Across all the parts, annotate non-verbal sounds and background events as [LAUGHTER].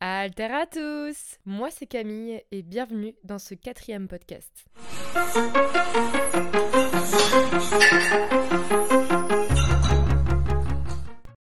Alter à tous Moi c'est Camille et bienvenue dans ce quatrième podcast.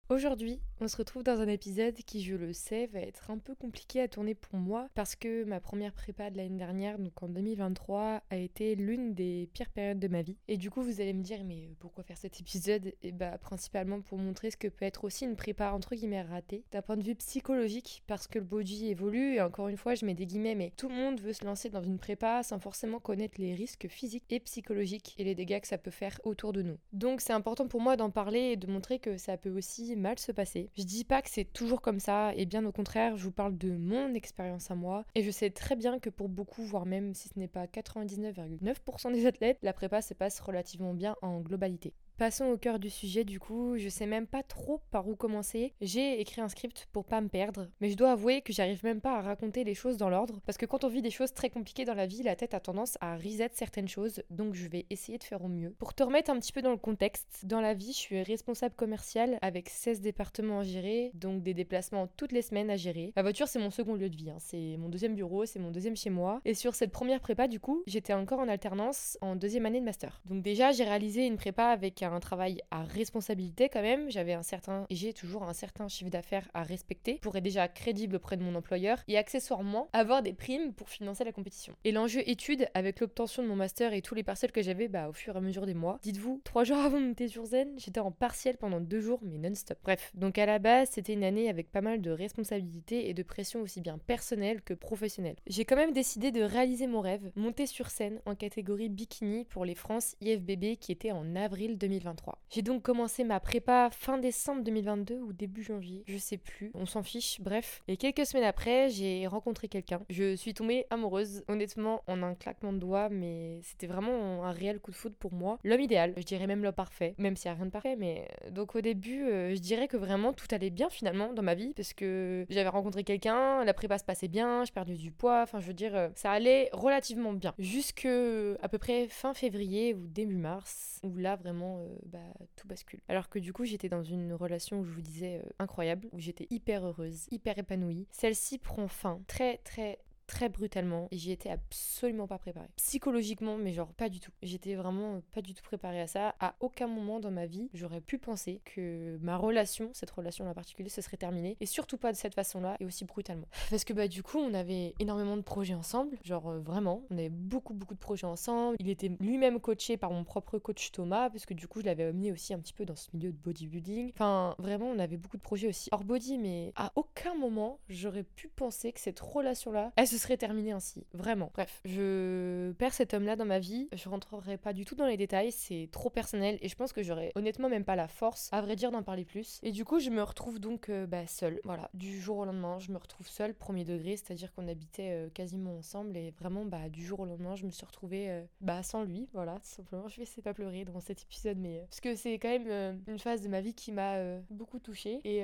Aujourd'hui, on se retrouve dans un épisode qui, je le sais, va être un peu compliqué à tourner pour moi parce que ma première prépa de l'année dernière, donc en 2023, a été l'une des pires périodes de ma vie. Et du coup, vous allez me dire, mais pourquoi faire cet épisode? Et bah, principalement pour montrer ce que peut être aussi une prépa entre guillemets ratée d'un point de vue psychologique parce que le body évolue et encore une fois, je mets des guillemets, mais tout le monde veut se lancer dans une prépa sans forcément connaître les risques physiques et psychologiques et les dégâts que ça peut faire autour de nous. Donc, c'est important pour moi d'en parler et de montrer que ça peut aussi mal se passer. Je dis pas que c'est toujours comme ça, et bien au contraire, je vous parle de mon expérience à moi, et je sais très bien que pour beaucoup, voire même si ce n'est pas 99,9% des athlètes, la prépa se passe relativement bien en globalité. Passons au cœur du sujet du coup, je sais même pas trop par où commencer. J'ai écrit un script pour pas me perdre, mais je dois avouer que j'arrive même pas à raconter les choses dans l'ordre, parce que quand on vit des choses très compliquées dans la vie, la tête a tendance à reset certaines choses, donc je vais essayer de faire au mieux. Pour te remettre un petit peu dans le contexte, dans la vie, je suis responsable commercial avec 16 départements à gérer, donc des déplacements toutes les semaines à gérer. La voiture c'est mon second lieu de vie, hein. c'est mon deuxième bureau, c'est mon deuxième chez moi, et sur cette première prépa du coup, j'étais encore en alternance en deuxième année de master. Donc déjà j'ai réalisé une prépa avec un travail à responsabilité quand même. J'avais un certain, j'ai toujours un certain chiffre d'affaires à respecter pour être déjà crédible auprès de mon employeur et accessoirement avoir des primes pour financer la compétition. Et l'enjeu étude avec l'obtention de mon master et tous les parcelles que j'avais bah, au fur et à mesure des mois. Dites-vous, trois jours [LAUGHS] avant de monter sur Zen, j'étais en partiel pendant deux jours mais non-stop. Bref, donc à la base c'était une année avec pas mal de responsabilités et de pression aussi bien personnelle que professionnelle. J'ai quand même décidé de réaliser mon rêve, monter sur scène en catégorie bikini pour les France IFBB qui était en avril 2023. J'ai donc commencé ma prépa fin décembre 2022 ou début janvier, je sais plus, on s'en fiche, bref. Et quelques semaines après, j'ai rencontré quelqu'un. Je suis tombée amoureuse, honnêtement, en un claquement de doigts, mais c'était vraiment un réel coup de foudre pour moi. L'homme idéal, je dirais même l'homme parfait, même s'il n'y a rien de parfait, mais euh, donc au début, euh, je dirais que vraiment tout allait bien finalement dans ma vie, parce que j'avais rencontré quelqu'un, la prépa se passait bien, je perdais du poids, enfin je veux dire, euh, ça allait relativement bien. Jusque à peu près fin février ou début mars, où là vraiment, bah tout bascule. Alors que du coup, j'étais dans une relation où je vous disais euh, incroyable, où j'étais hyper heureuse, hyper épanouie. Celle-ci prend fin très très très brutalement et j'y étais absolument pas préparée. Psychologiquement, mais genre pas du tout. J'étais vraiment pas du tout préparée à ça. À aucun moment dans ma vie, j'aurais pu penser que ma relation, cette relation en particulier, se serait terminée et surtout pas de cette façon-là et aussi brutalement. Parce que bah du coup, on avait énormément de projets ensemble, genre euh, vraiment, on avait beaucoup beaucoup de projets ensemble. Il était lui-même coaché par mon propre coach Thomas parce que du coup, je l'avais amené aussi un petit peu dans ce milieu de bodybuilding. Enfin, vraiment, on avait beaucoup de projets aussi hors body, mais à aucun moment, j'aurais pu penser que cette relation-là, elle se serait terminé ainsi. Vraiment. Bref, je perds cet homme-là dans ma vie. Je rentrerai pas du tout dans les détails, c'est trop personnel et je pense que j'aurais honnêtement même pas la force, à vrai dire, d'en parler plus. Et du coup, je me retrouve donc euh, bah, seule. Voilà, du jour au lendemain, je me retrouve seule, premier degré, c'est-à-dire qu'on habitait euh, quasiment ensemble et vraiment, bah, du jour au lendemain, je me suis retrouvée euh, bah, sans lui. Voilà, simplement. [LAUGHS] Je vais essayer de pas pleurer dans cet épisode, mais parce que c'est quand même une phase de ma vie qui m'a beaucoup touchée et,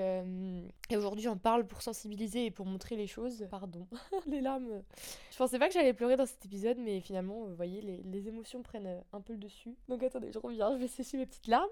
et aujourd'hui, j'en parle pour sensibiliser et pour montrer les choses. Pardon, [LAUGHS] les larmes je pensais pas que j'allais pleurer dans cet épisode, mais finalement, vous voyez, les, les émotions prennent euh, un peu le dessus. Donc attendez, je reviens, je vais sécher mes petites larmes.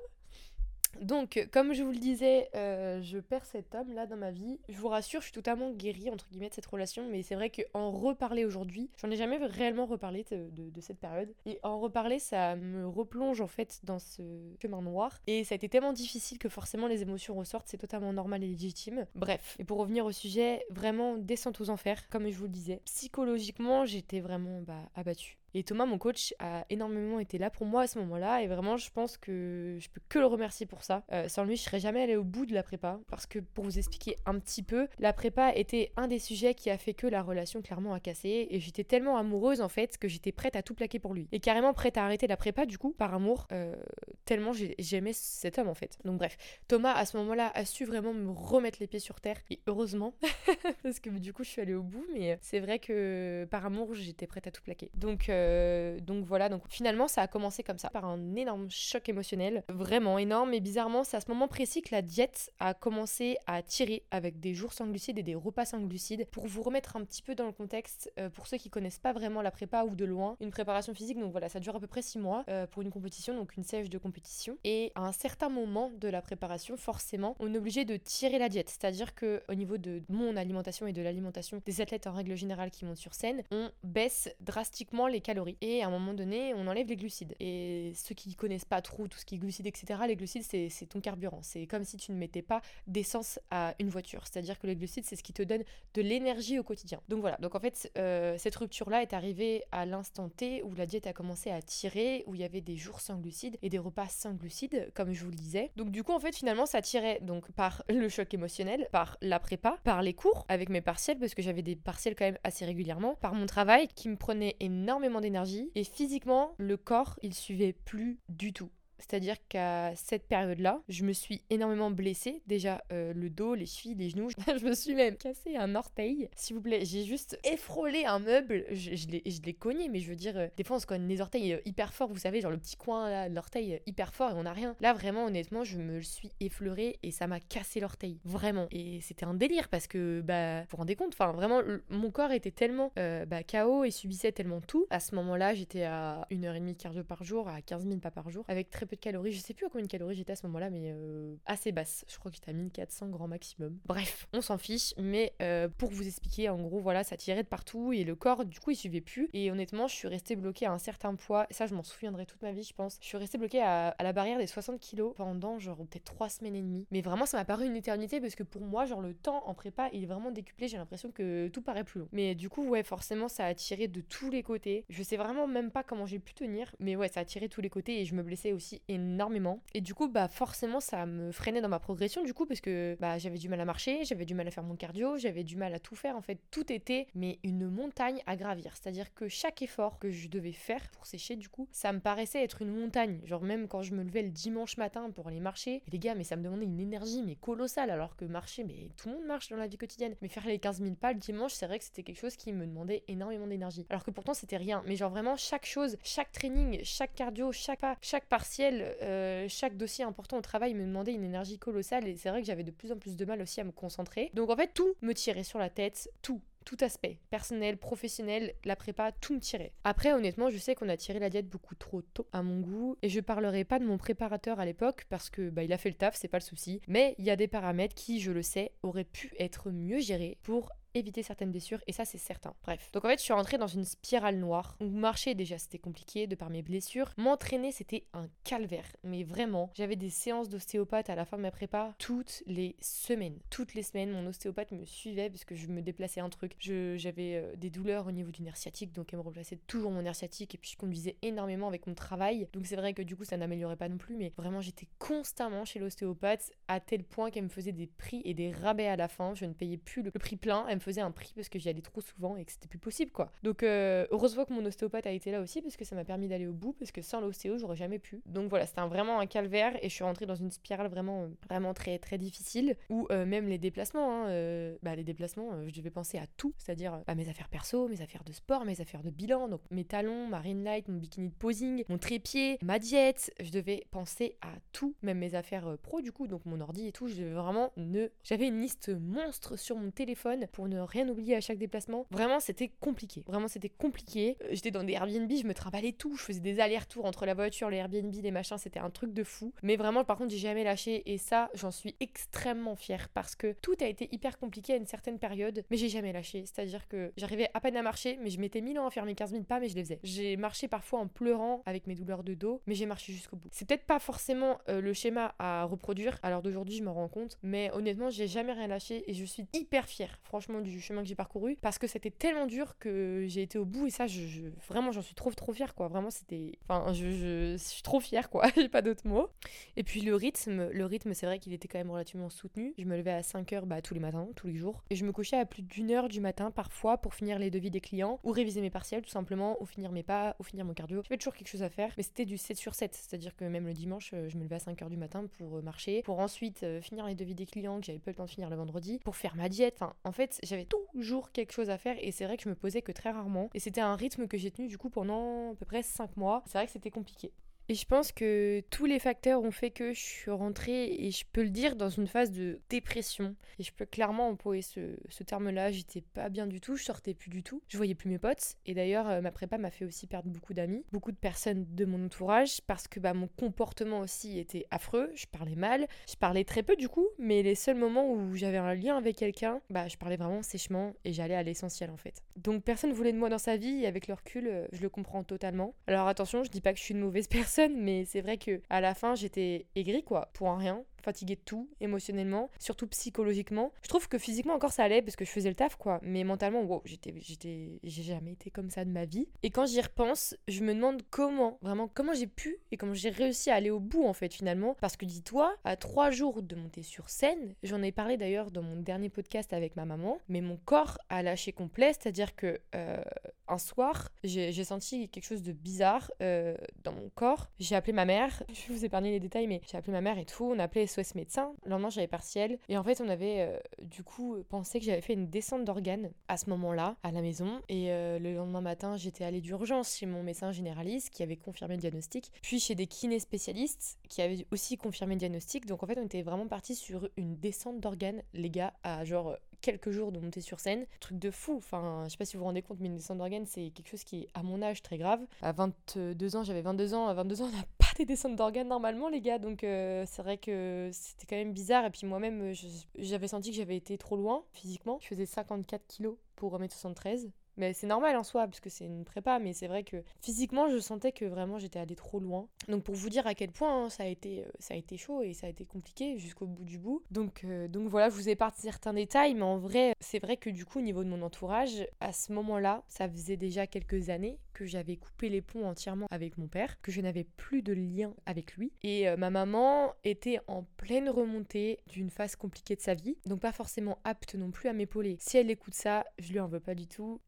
Donc, comme je vous le disais, euh, je perds cet homme-là dans ma vie. Je vous rassure, je suis totalement guérie, entre guillemets, de cette relation, mais c'est vrai qu'en reparler aujourd'hui, j'en ai jamais réellement reparlé de, cette période. Et en reparler, ça me replonge en fait dans ce chemin noir. Et ça a été tellement difficile que forcément les émotions ressortent, c'est totalement normal et légitime. Bref, et pour revenir au sujet, vraiment descente aux enfers, comme je vous le disais. Psychologiquement, j'étais vraiment bah, abattue. Et Thomas, mon coach, a énormément été là pour moi à ce moment-là. Et vraiment, je pense que je peux que le remercier pour ça. Euh, sans lui, je serais jamais allée au bout de la prépa. Parce que pour vous expliquer un petit peu, la prépa était un des sujets qui a fait que la relation clairement a cassé. Et j'étais tellement amoureuse en fait que j'étais prête à tout plaquer pour lui. Et carrément prête à arrêter la prépa du coup, par amour. Euh, tellement j'aimais cet homme en fait. Donc bref, Thomas à ce moment-là a su vraiment me remettre les pieds sur terre. Et heureusement. [LAUGHS] parce que du coup, je suis allée au bout. Mais c'est vrai que par amour, j'étais prête à tout plaquer. Donc. Euh, euh, donc voilà, donc finalement ça a commencé comme ça, par un énorme choc émotionnel, vraiment énorme. Et bizarrement, c'est à ce moment précis que la diète a commencé à tirer avec des jours sans glucides et des repas sans glucides. Pour vous remettre un petit peu dans le contexte, euh, pour ceux qui connaissent pas vraiment la prépa ou de loin, une préparation physique, donc voilà, ça dure à peu près 6 mois euh, pour une compétition, donc une sèche de compétition. Et à un certain moment de la préparation, forcément, on est obligé de tirer la diète. C'est-à-dire que au niveau de mon alimentation et de l'alimentation des athlètes en règle générale qui montent sur scène, on baisse drastiquement les calories. Et à un moment donné, on enlève les glucides. Et ceux qui connaissent pas trop tout ce qui est glucides, etc., les glucides, c'est ton carburant. C'est comme si tu ne mettais pas d'essence à une voiture. C'est-à-dire que les glucides, c'est ce qui te donne de l'énergie au quotidien. Donc voilà. Donc en fait, euh, cette rupture-là est arrivée à l'instant T où la diète a commencé à tirer, où il y avait des jours sans glucides et des repas sans glucides, comme je vous le disais. Donc du coup, en fait, finalement, ça tirait donc par [LAUGHS] le choc émotionnel, par la prépa, par les cours avec mes partiels, parce que j'avais des partiels quand même assez régulièrement, par mon travail qui me prenait énormément d'énergie et physiquement, le corps, il suivait plus du tout. C'est-à-dire qu'à cette période-là, je me suis énormément blessée. Déjà, euh, le dos, les chevilles, les genoux. [LAUGHS] je me suis même cassé un orteil. S'il vous plaît, j'ai juste effrôlé un meuble. Je, je l'ai cogné, mais je veux dire, euh, des fois, on se cogne les orteils euh, hyper forts. Vous savez, genre le petit coin là, de l'orteil hyper fort et on n'a rien. Là, vraiment, honnêtement, je me suis effleurée et ça m'a cassé l'orteil. Vraiment. Et c'était un délire parce que, bah, vous vous rendez compte, enfin, vraiment, mon corps était tellement bah, KO et subissait tellement tout. À ce moment-là, j'étais à 1h30 de cardio par jour, à 15 000 pas par jour, avec très de calories. Je sais plus à combien de calories j'étais à ce moment-là, mais euh, assez basse. Je crois que j'étais à 1400 grand maximum. Bref, on s'en fiche, mais euh, pour vous expliquer, en gros, voilà, ça tirait de partout et le corps, du coup, il suivait plus. Et honnêtement, je suis restée bloquée à un certain poids. Ça, je m'en souviendrai toute ma vie, je pense. Je suis restée bloquée à, la barrière des 60 kilos pendant genre peut-être 3 semaines et demie. Mais vraiment, ça m'a paru une éternité parce que pour moi, genre le temps en prépa, il est vraiment décuplé. J'ai l'impression que tout paraît plus long. Mais du coup, ouais, forcément, ça a tiré de tous les côtés. Je sais vraiment même pas comment j'ai pu tenir, mais ouais, ça a tiré de tous les côtés et je me blessais aussi énormément et du coup, bah forcément, ça me freinait dans ma progression, du coup, parce que bah, j'avais du mal à marcher, j'avais du mal à faire mon cardio, j'avais du mal à tout faire. En fait, tout était, mais une montagne à gravir. C'est-à-dire que chaque effort que je devais faire pour sécher, du coup, ça me paraissait être une montagne. Genre, même quand je me levais le dimanche matin pour aller marcher, les gars, mais ça me demandait une énergie, mais colossale, alors que marcher, mais tout le monde marche dans la vie quotidienne. Mais faire les 15 000 pas le dimanche, c'est vrai que c'était quelque chose qui me demandait énormément d'énergie. Alors que pourtant, c'était rien. Mais genre, vraiment, chaque chose, chaque training, chaque cardio, chaque pas, chaque partiel, euh, chaque dossier important au travail me demandait une énergie colossale et c'est vrai que j'avais de plus en plus de mal aussi à me concentrer. Donc en fait, tout me tirait sur la tête, tout tout aspect, personnel, professionnel, la prépa, tout me tirait. Après, honnêtement, je sais qu'on a tiré la diète beaucoup trop tôt à mon goût, et je parlerai pas de mon préparateur à l'époque parce que bah, il a fait le taf, c'est pas le souci. Mais il y a des paramètres qui, je le sais, auraient pu être mieux gérés pour éviter certaines blessures et ça c'est certain. Bref. Donc en fait je suis rentrée dans une spirale noire où marcher déjà c'était compliqué de par mes blessures. M'entraîner c'était un calvaire. Mais vraiment, j'avais des séances d'ostéopathe à la fin de ma prépa toutes les semaines. Toutes les semaines mon ostéopathe me suivait parce que je me déplaçais un truc. J'avais euh, des douleurs au niveau du nerf sciatique donc elle me replaçait toujours mon nerf sciatique et puis je conduisais énormément avec mon travail. Donc c'est vrai que du coup ça n'améliorait pas non plus mais vraiment j'étais constamment chez l'ostéopathe à tel point qu'elle me faisait des prix et des rabais à la fin. Je ne payais plus le prix plein faisait un prix parce que j'y allais trop souvent et que c'était plus possible quoi. Donc euh, heureusement que mon ostéopathe a été là aussi parce que ça m'a permis d'aller au bout parce que sans l'ostéo j'aurais jamais pu. Donc voilà, c'était vraiment un calvaire et je suis rentrée dans une spirale vraiment euh, vraiment très très difficile où euh, même les déplacements, hein, bah les déplacements, je devais penser à tout, c'est-à-dire à mes affaires perso, mes affaires de sport, mes affaires de bilan, donc mes talons, ma ring light, mon bikini de posing, mon trépied, ma diète, je devais penser à tout, même mes affaires pro du coup, donc mon ordi et tout, je devais vraiment ne j'avais une liste monstre sur mon téléphone pour ne rien oublier à chaque déplacement. Vraiment, c'était compliqué. Vraiment, c'était compliqué. Euh, j'étais dans des Airbnb, je me travaillais tout. Je faisais des allers-retours entre la voiture, les Airbnb, les machins. C'était un truc de fou. Mais vraiment, par contre, j'ai jamais lâché. Et ça, j'en suis extrêmement fière parce que tout a été hyper compliqué à une certaine période. Mais j'ai jamais lâché. C'est-à-dire que j'arrivais à peine à marcher, mais je mettais mille ans à faire mes 15 000 pas, mais je les faisais. J'ai marché parfois en pleurant avec mes douleurs de dos, mais j'ai marché jusqu'au bout. C'est peut-être pas forcément euh, le schéma à reproduire. Alors d'aujourd'hui, je me rends compte. Mais honnêtement, j'ai jamais rien lâché et je suis hyper fière, franchement, du chemin que j'ai parcouru parce que c'était tellement dur que j'ai été au bout et ça, je, vraiment, j'en suis trop, trop fière, quoi. Vraiment, c'était. Enfin, je, suis trop fière, quoi. [LAUGHS] j'ai pas d'autres mots. Et puis le rythme, le rythme, c'est vrai qu'il était quand même relativement soutenu. Je me levais à 5 heures bah, tous les matins, tous les jours. Et je me couchais à plus d'une heure du matin parfois pour finir les devis des clients ou réviser mes partiels tout simplement, ou finir mes pas, ou finir mon cardio. J'avais toujours quelque chose à faire, mais c'était du 7 sur 7. C'est-à-dire que même le dimanche, euh, je me levais à 5 heures du matin pour euh, marcher, pour ensuite euh, finir les devis des clients que j'avais pas le temps de finir le vendredi, pour faire ma diète. Enfin, en fait, j'avais toujours quelque chose à faire et c'est vrai que je me posais que très rarement. Et c'était un rythme que j'ai tenu du coup pendant à peu près 5 mois. C'est vrai que c'était compliqué. Et je pense que tous les facteurs ont fait que je suis rentrée, et je peux le dire, dans une phase de dépression. Et je peux clairement employer ce, ce terme-là. J'étais pas bien du tout, je sortais plus du tout. Je voyais plus mes potes. Et d'ailleurs, euh, ma prépa m'a fait aussi perdre beaucoup d'amis, beaucoup de personnes de mon entourage, parce que bah, mon comportement aussi était affreux. Je parlais mal, je parlais très peu du coup, mais les seuls moments où j'avais un lien avec quelqu'un, bah, je parlais vraiment sèchement et j'allais à l'essentiel en fait. Donc personne voulait de moi dans sa vie, et avec le recul, euh, je le comprends totalement. Alors attention, je dis pas que je suis une mauvaise [LAUGHS] personne mais c'est vrai que à la fin, j'étais aigrie, quoi, pour un rien fatiguée de tout, émotionnellement, surtout psychologiquement. Je trouve que physiquement encore ça allait parce que je faisais le taf quoi, mais mentalement, wow, j'étais, j'étais, j'ai jamais été comme ça de ma vie. Et quand j'y repense, je me demande comment, vraiment, comment j'ai pu et comment j'ai réussi à aller au bout en fait finalement. Parce que dis-toi, à trois jours de monter sur scène, j'en ai parlé d'ailleurs dans mon dernier podcast avec ma maman, mais mon corps a lâché complet, c'est-à-dire que euh, un soir, j'ai, senti quelque chose de bizarre euh, dans mon corps. J'ai appelé ma mère, je vais vous épargner les détails, mais j'ai appelé ma mère et tout, on a appelé SOS médecin. Le lendemain, j'avais partiel. Et en fait, on avait euh, du coup pensé que j'avais fait une descente d'organes à ce moment-là, à la maison. Et euh, le lendemain matin, j'étais allée d'urgence chez mon médecin généraliste qui avait confirmé le diagnostic. Puis chez des kinés spécialistes qui avaient aussi confirmé le diagnostic. Donc en fait, on était vraiment parti sur une descente d'organes, les gars, à genre quelques jours de monter sur scène. Truc de fou. Enfin, je sais pas si vous vous rendez compte, mais une descente d'organes, c'est quelque chose qui est, à mon âge, très grave. À 22 ans, j'avais 22 ans. À 22 ans, on n'a des descentes d'organes normalement, les gars. Donc, euh, c'est vrai que c'était quand même bizarre. Et puis, moi-même, j'avais senti que j'avais été trop loin physiquement. Je faisais 54 kilos pour 1m73. Mais c'est normal en soi, parce que c'est une prépa, mais c'est vrai que physiquement, je sentais que vraiment j'étais allée trop loin. Donc pour vous dire à quel point hein, ça, a été, euh, ça a été chaud et ça a été compliqué jusqu'au bout du bout. Donc, euh, donc voilà, je vous épargne certains détails, mais en vrai, c'est vrai que du coup, au niveau de mon entourage, à ce moment-là, ça faisait déjà quelques années que j'avais coupé les ponts entièrement avec mon père, que je n'avais plus de lien avec lui. Et euh, ma maman était en pleine remontée d'une phase compliquée de sa vie, donc pas forcément apte non plus à m'épauler. Si elle écoute ça, je lui en veux pas du tout.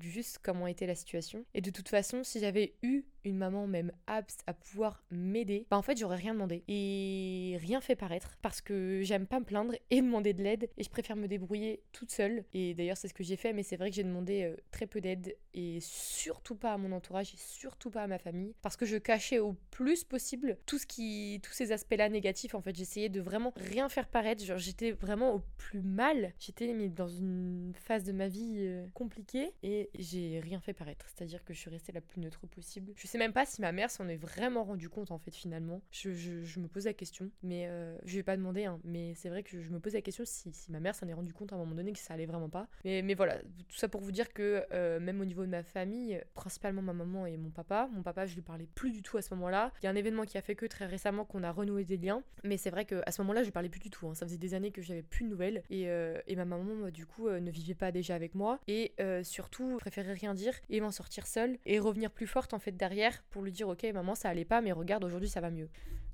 Juste comment était la situation. Et de toute façon, si j'avais eu une maman même apte à pouvoir m'aider, bah en fait j'aurais rien demandé et rien fait paraître parce que j'aime pas me plaindre et demander de l'aide et je préfère me débrouiller toute seule. Et d'ailleurs c'est ce que j'ai fait, mais c'est vrai que j'ai demandé euh, très peu d'aide et surtout pas à mon entourage et surtout pas à ma famille parce que je cachais au plus possible tout ce qui, tous ces aspects-là négatifs. En fait j'essayais de vraiment rien faire paraître. Genre j'étais vraiment au plus mal. J'étais dans une phase de ma vie euh, compliquée et j'ai rien fait paraître. C'est-à-dire que je suis restée la plus neutre possible. Sais même pas si ma mère s'en est vraiment rendu compte en fait finalement. Je, je, me pose la question, mais euh, je vais pas demander, hein, mais c'est vrai que je, me pose la question si, si ma mère s'en est rendu compte à un moment donné que ça allait vraiment pas. Mais, mais voilà, tout ça pour vous dire que euh, même au niveau de ma famille, principalement ma maman et mon papa, mon papa je lui parlais plus du tout à ce moment-là. Il y a un événement qui a fait que très récemment qu'on a renoué des liens, mais c'est vrai que à ce moment-là je lui parlais plus du tout. Hein. Ça faisait des années que j'avais plus de nouvelles et, euh, et ma maman du coup ne vivait pas déjà avec moi et surtout préférait rien dire et m'en sortir seule et revenir plus forte en fait derrière pour lui dire ok maman ça allait pas mais regarde aujourd'hui ça va mieux.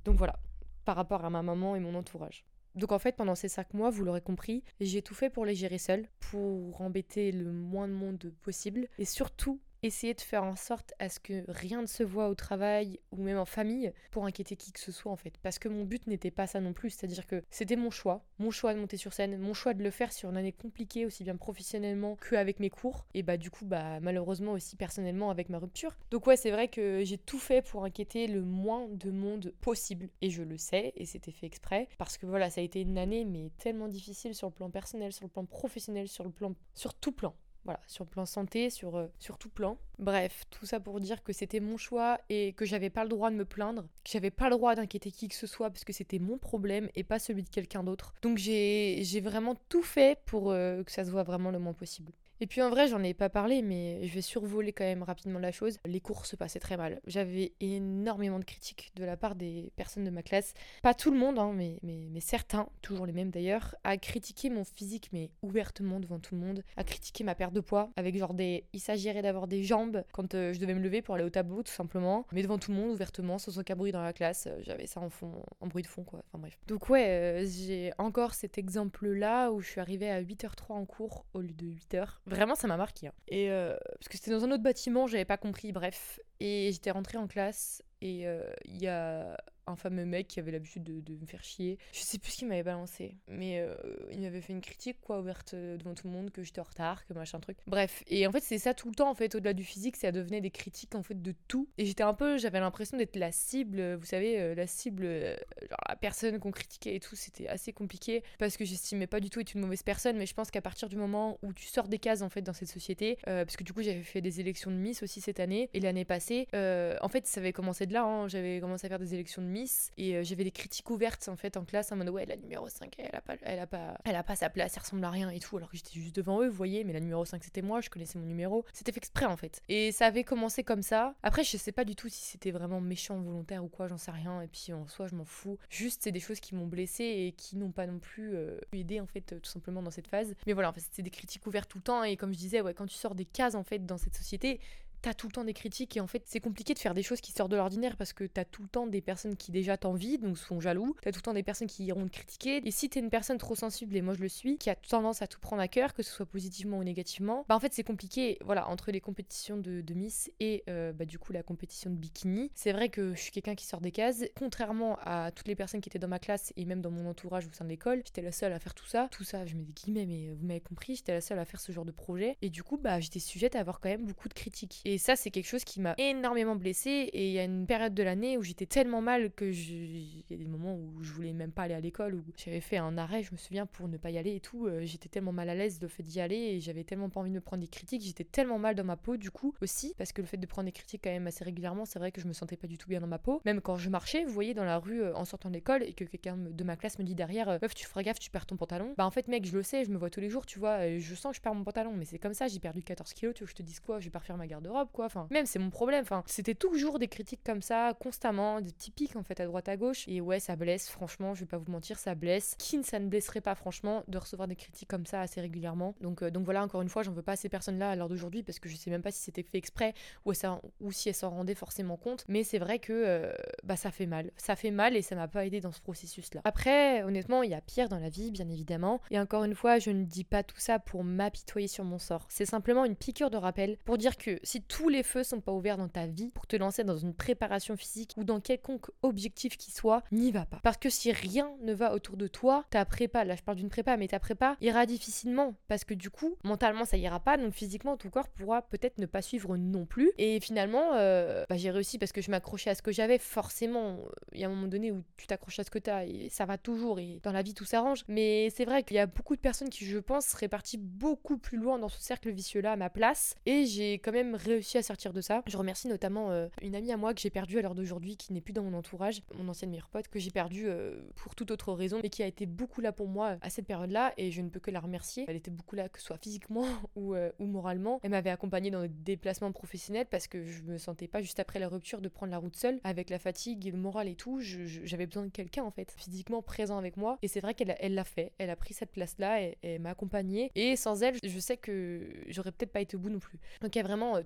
Donc voilà, par rapport à ma maman et mon entourage. Donc en fait, pendant ces cinq mois, vous l'aurez compris, j'ai tout fait pour les gérer seule, pour embêter le moins de monde possible, et surtout essayer de faire en sorte à ce que rien ne se voit au travail ou même en famille pour inquiéter qui que ce soit en fait. Parce que mon but n'était pas ça non plus, c'est-à-dire que c'était mon choix, mon choix de monter sur scène, mon choix de le faire sur une année compliquée aussi bien professionnellement qu'avec mes cours et bah du coup bah malheureusement aussi personnellement avec ma rupture. Donc ouais c'est vrai que j'ai tout fait pour inquiéter le moins de monde possible et je le sais et c'était fait exprès parce que voilà ça a été une année mais tellement difficile sur le plan personnel, sur le plan professionnel, sur le plan sur tout plan. Voilà, sur plan santé, sur, euh, sur tout plan. Bref, tout ça pour dire que c'était mon choix et que j'avais pas le droit de me plaindre, que j'avais pas le droit d'inquiéter qui que ce soit parce que c'était mon problème et pas celui de quelqu'un d'autre. Donc j'ai vraiment tout fait pour euh, que ça se voit vraiment le moins possible. Et puis en vrai, j'en ai pas parlé, mais je vais survoler quand même rapidement la chose. Les cours se passaient très mal. J'avais énormément de critiques de la part des personnes de ma classe. Pas tout le monde, hein, mais, certains, toujours les mêmes d'ailleurs, à critiquer mon physique, mais ouvertement devant tout le monde, à critiquer ma perte de poids, avec genre des. Il s'agirait d'avoir des jambes quand euh, je devais me lever pour aller au tableau, tout simplement, mais devant tout le monde, ouvertement, sans aucun bruit dans la classe. Euh, j'avais ça en fond, en bruit de fond, quoi. Enfin bref. Donc ouais, euh, j'ai encore cet exemple-là où je suis arrivée à 8h03 en cours au lieu de 8h. Vraiment, ça m'a marqué. Hein. Et euh, parce que c'était dans un autre bâtiment, j'avais pas compris, bref. Et j'étais rentrée en classe et euh, il y a un fameux mec qui avait l'habitude de, me faire chier. Je sais plus ce qu'il m'avait balancé, mais euh, il m'avait fait une critique, quoi, ouverte devant tout le monde, que j'étais en retard, que machin truc. Bref, et en fait, c'est ça tout le temps, en fait, au-delà du physique, ça devenait des critiques, en fait, de tout. Et j'étais un peu, j'avais l'impression d'être la cible, vous savez, la cible, genre la personne qu'on critiquait et tout, c'était assez compliqué parce que j'estimais pas du tout être une mauvaise personne, mais je pense qu'à partir du moment où tu sors des cases, en fait, dans cette société, parce que du coup, j'avais fait des élections de Miss aussi cette année, et l'année passée, en fait, ça avait commencé de là, hein. j'avais commencé à faire des élections de Miss, et j'avais des critiques ouvertes, en fait, en classe, en mode, ouais, la numéro 5, elle a pas, elle a pas, elle a pas sa place, elle ressemble à rien et tout, alors que j'étais juste devant eux, vous voyez, mais la numéro 5, c'était moi, je connaissais mon numéro. C'était fait exprès, en fait. Et ça avait commencé comme ça. Après, je sais pas du tout si c'était vraiment méchant, volontaire ou quoi, j'en sais rien, et puis en soi, je m'en fous. Juste, c'est des choses qui m'ont blessé et qui n'ont pas non plus euh, aidé, en fait, tout simplement dans cette phase. Mais voilà, en fait, c'était des critiques ouvertes tout le temps, et comme je disais, ouais, quand tu sors des cases, en fait, dans cette société, t'as tout le temps des critiques et en fait c'est compliqué de faire des choses qui sortent de l'ordinaire parce que t'as tout le temps des personnes qui déjà t'envient donc sont jaloux, t'as tout le temps des personnes qui iront te critiquer. Et si t'es une personne trop sensible et moi je le suis, qui a tendance à tout prendre à cœur, que ce soit positivement ou négativement, bah en fait c'est compliqué voilà entre les compétitions de, Miss et euh, bah, du coup la compétition de bikini, c'est vrai que je suis quelqu'un qui sort des cases, contrairement à toutes les personnes qui étaient dans ma classe et même dans mon entourage au sein de l'école, j'étais la seule à faire tout ça, tout ça je mets des guillemets mais vous m'avez compris, j'étais la seule à faire ce genre de projet. Et du coup bah j'étais sujette à avoir quand même beaucoup de critiques et ça c'est quelque chose qui m'a énormément blessée. Et il y a une période de l'année où j'étais tellement mal que il y a des moments où je voulais même pas aller à l'école, où j'avais fait un arrêt, je me souviens, pour ne pas y aller et tout. Euh, j'étais tellement mal à l'aise le fait d'y aller et j'avais tellement pas envie de me prendre des critiques. J'étais tellement mal dans ma peau, du coup, aussi, parce que le fait de prendre des critiques quand même assez régulièrement, c'est vrai que je me sentais pas du tout bien dans ma peau. Même quand je marchais, vous voyez, dans la rue euh, en sortant de l'école et que quelqu'un de ma classe me dit derrière, euh, meuf, tu feras gaffe, tu perds ton pantalon. Bah en fait, mec, je le sais, je me vois tous les jours, tu vois, je sens que je perds mon pantalon, mais c'est comme ça, j'ai perdu 14 kilos, tu veux que je te dise quoi, je vais pas refaire ma garde-robe, quoi. Même c'est mon problème. Enfin, c'était toujours des critiques comme ça, constamment, des petits pics en fait à droite à gauche. Et ouais, ça blesse, franchement, je vais pas vous mentir, ça blesse. Qui ça ne blesserait pas, franchement, de recevoir des critiques comme ça assez régulièrement. Donc, euh, donc voilà, encore une fois, j'en veux pas à ces personnes-là à l'heure d'aujourd'hui parce que je sais même pas si c'était fait exprès ou si elles s'en rendaient forcément compte. Mais c'est vrai que euh, bah, ça fait mal. Ça fait mal et ça m'a pas aidé dans ce processus-là. Après, honnêtement, il y a pire dans la vie, bien évidemment. Et encore une fois, je ne dis pas tout ça pour m'apitoyer sur mon sort. C'est simplement une piqûre de rappel pour dire que si tous les feux sont pas ouverts dans ta vie, pour te lancer dans une préparation physique ou dans quelconque objectif qui soit, n'y va pas. Parce que si rien ne va autour de toi, ta prépa, là je parle d'une prépa, mais ta prépa ira difficilement parce que du coup, mentalement ça ira pas, donc physiquement ton corps pourra peut-être ne pas suivre non plus. Et finalement, euh, bah, j'ai réussi parce que je m'accrochais à ce que j'avais. Forcément, il y a un moment donné où tu t'accroches à ce que tu as et ça va toujours et dans la vie tout s'arrange. Mais c'est vrai qu'il y a beaucoup de personnes qui, je pense, seraient parties beaucoup plus loin dans ce cercle vicieux-là à ma place et j'ai quand même réussi à sortir de ça. Je remercie notamment euh, une amie à moi que j'ai perdue à l'heure d'aujourd'hui, qui n'est plus dans mon entourage, mon ancienne meilleure pote, que j'ai perdue euh, pour toute autre raison, mais qui a été beaucoup là pour moi à cette période-là, et je ne peux que la remercier. Elle était beaucoup là, que ce soit physiquement [LAUGHS] ou, euh, ou moralement. Elle m'avait accompagnée dans des déplacements professionnels parce que je me sentais pas juste après la rupture de prendre la route seule, avec la fatigue et le moral et tout. J'avais besoin de quelqu'un en fait, physiquement présent avec moi, et c'est vrai qu'elle elle l'a fait. Elle a pris cette place-là, et, m'a accompagnée, et sans elle, je sais que j'aurais peut-être pas été au bout non plus. Donc il y a vraiment euh,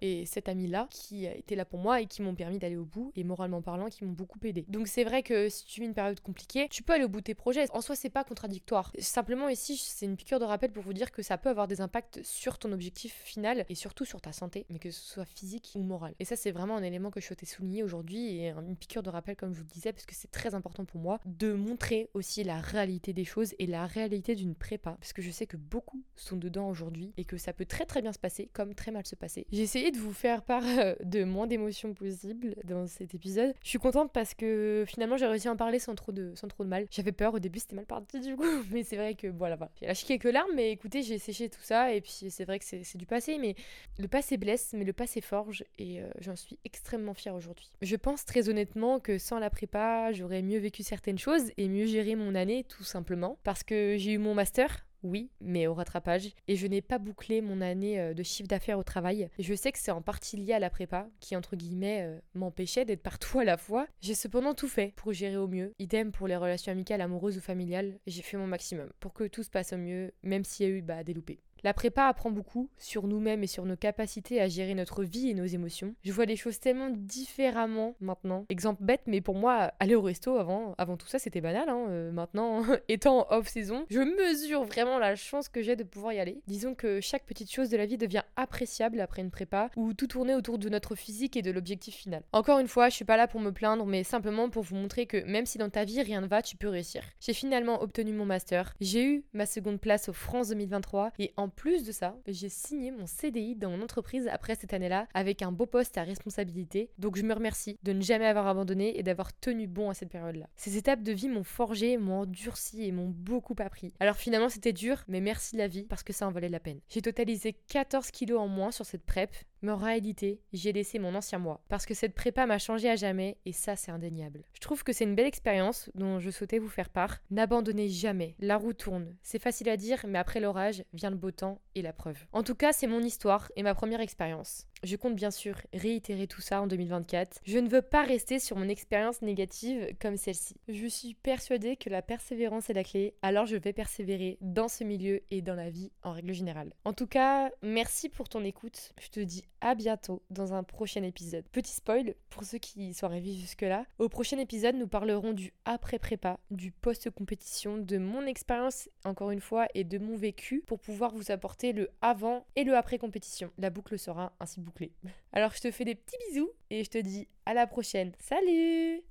Et cette amie-là qui été là pour moi et qui m'ont permis d'aller au bout et moralement parlant qui m'ont beaucoup aidé. Donc c'est vrai que si tu vis une période compliquée, tu peux aller au bout de tes projets. En soi, c'est pas contradictoire. Simplement ici, c'est une piqûre de rappel pour vous dire que ça peut avoir des impacts sur ton objectif final et surtout sur ta santé, mais que ce soit physique ou moral. Et ça, c'est vraiment un élément que je souhaitais souligner aujourd'hui et une piqûre de rappel, comme je vous le disais, parce que c'est très important pour moi de montrer aussi la réalité des choses et la réalité d'une prépa, parce que je sais que beaucoup sont dedans aujourd'hui et que ça peut très très bien se passer comme très mal se passer. J'ai essayé de vous faire part de moins d'émotions possibles dans cet épisode. Je suis contente parce que finalement j'ai réussi à en parler sans trop de, sans trop de mal. J'avais peur au début, c'était mal parti du coup, [LAUGHS] mais c'est vrai que voilà, voilà. J'ai lâché quelques larmes, mais écoutez, j'ai séché tout ça et puis c'est vrai que c'est du passé, mais le passé blesse, mais le passé forge et euh, j'en suis extrêmement fière aujourd'hui. Je pense très honnêtement que sans la prépa, j'aurais mieux vécu certaines choses et mieux géré mon année tout simplement parce que j'ai eu mon master oui, mais au rattrapage. Et je n'ai pas bouclé mon année euh, de chiffre d'affaires au travail. Je sais que c'est en partie lié à la prépa, qui entre guillemets euh, m'empêchait d'être partout à la fois. J'ai cependant tout fait pour gérer au mieux. Idem pour les relations amicales, amoureuses ou familiales. J'ai fait mon maximum pour que tout se passe au mieux, même s'il y a eu bah, des loupés. La prépa apprend beaucoup sur nous-mêmes et sur nos capacités à gérer notre vie et nos émotions. Je vois les choses tellement différemment maintenant. Exemple bête, mais pour moi, aller au resto avant, tout ça, c'était banal. Hein. Euh, maintenant, [LAUGHS] étant off-saison, je mesure vraiment la chance que j'ai de pouvoir y aller. Disons que chaque petite chose de la vie devient appréciable après une prépa, où tout tournait autour de notre physique et de l'objectif final. Encore une fois, je suis pas là pour me plaindre, mais simplement pour vous montrer que même si dans ta vie rien ne va, tu peux réussir. J'ai finalement obtenu mon master, j'ai eu ma seconde place au France 2023, et en plus de ça, j'ai signé mon CDI dans mon entreprise après cette année-là avec un beau poste à responsabilité. Donc je me remercie de ne jamais avoir abandonné et d'avoir tenu bon à cette période-là. Ces étapes de vie m'ont forgé, m'ont endurci et m'ont beaucoup appris. Alors finalement c'était dur, mais merci la vie parce que ça en valait la peine. J'ai totalisé 14 kilos en moins sur cette PrEP, mais en réalité, j'ai laissé mon ancien moi. Parce que cette prépa m'a changé à jamais et ça, c'est indéniable. Je trouve que c'est une belle expérience dont je souhaitais vous faire part. N'abandonnez jamais. La roue tourne. C'est facile à dire, mais après l'orage vient le beau temps et la preuve. En tout cas, c'est mon histoire et ma première expérience. Je compte bien sûr réitérer tout ça en 2024. Je ne veux pas rester sur mon expérience négative comme celle-ci. Je suis persuadée que la persévérance est la clé, alors je vais persévérer dans ce milieu et dans la vie en règle générale. En tout cas, merci pour ton écoute. Je te dis à bientôt dans un prochain épisode. Petit spoil pour ceux qui sont arrivés jusque-là. Au prochain épisode, nous parlerons du après-prépa, du post-compétition, de mon expérience encore une fois et de mon vécu pour pouvoir vous apporter le avant et le après-compétition. La boucle sera ainsi bouclée. Alors je te fais des petits bisous et je te dis à la prochaine. Salut